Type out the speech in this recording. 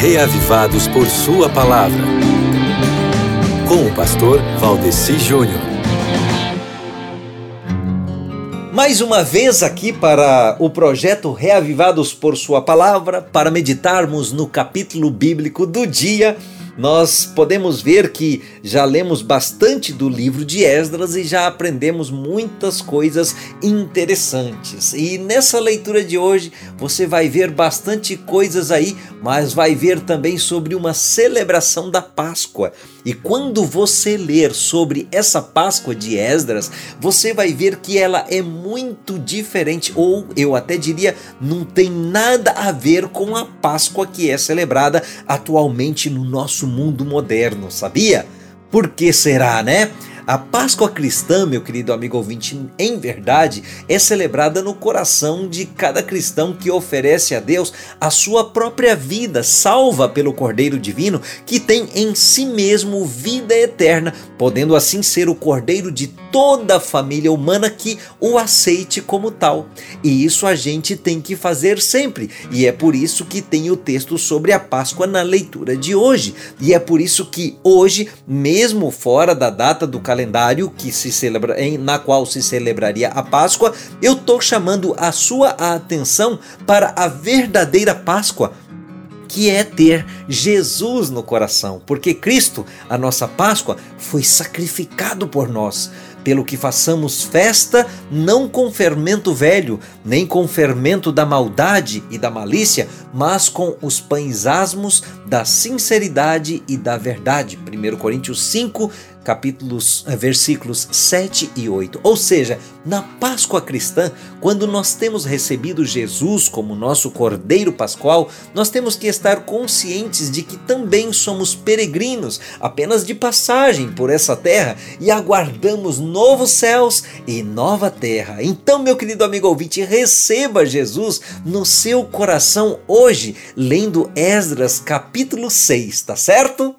reavivados por Sua palavra. Com o pastor Valdeci Júnior. Mais uma vez aqui para o projeto Reavivados por Sua Palavra, para meditarmos no capítulo bíblico do dia nós podemos ver que já lemos bastante do livro de Esdras e já aprendemos muitas coisas interessantes. E nessa leitura de hoje você vai ver bastante coisas aí, mas vai ver também sobre uma celebração da Páscoa. E quando você ler sobre essa Páscoa de Esdras, você vai ver que ela é muito diferente, ou eu até diria, não tem nada a ver com a Páscoa que é celebrada atualmente no nosso mundo moderno, sabia? Por que será, né? A Páscoa cristã, meu querido amigo ouvinte, em verdade é celebrada no coração de cada cristão que oferece a Deus a sua própria vida, salva pelo Cordeiro Divino, que tem em si mesmo vida eterna, podendo assim ser o Cordeiro de toda a família humana que o aceite como tal. E isso a gente tem que fazer sempre, e é por isso que tem o texto sobre a Páscoa na leitura de hoje. E é por isso que hoje, mesmo fora da data do calendário, calendário que se celebra, em, na qual se celebraria a Páscoa, eu estou chamando a sua atenção para a verdadeira Páscoa, que é ter Jesus no coração, porque Cristo, a nossa Páscoa, foi sacrificado por nós pelo que façamos festa, não com fermento velho, nem com fermento da maldade e da malícia, mas com os pães asmos da sinceridade e da verdade. 1 Coríntios 5, capítulos, eh, versículos 7 e 8. Ou seja, na Páscoa cristã, quando nós temos recebido Jesus como nosso Cordeiro Pascual, nós temos que estar conscientes de que também somos peregrinos, apenas de passagem por essa terra e aguardamos novos céus e nova terra. Então, meu querido amigo ouvinte, receba Jesus no seu coração hoje, lendo Esdras capítulo 6, tá certo?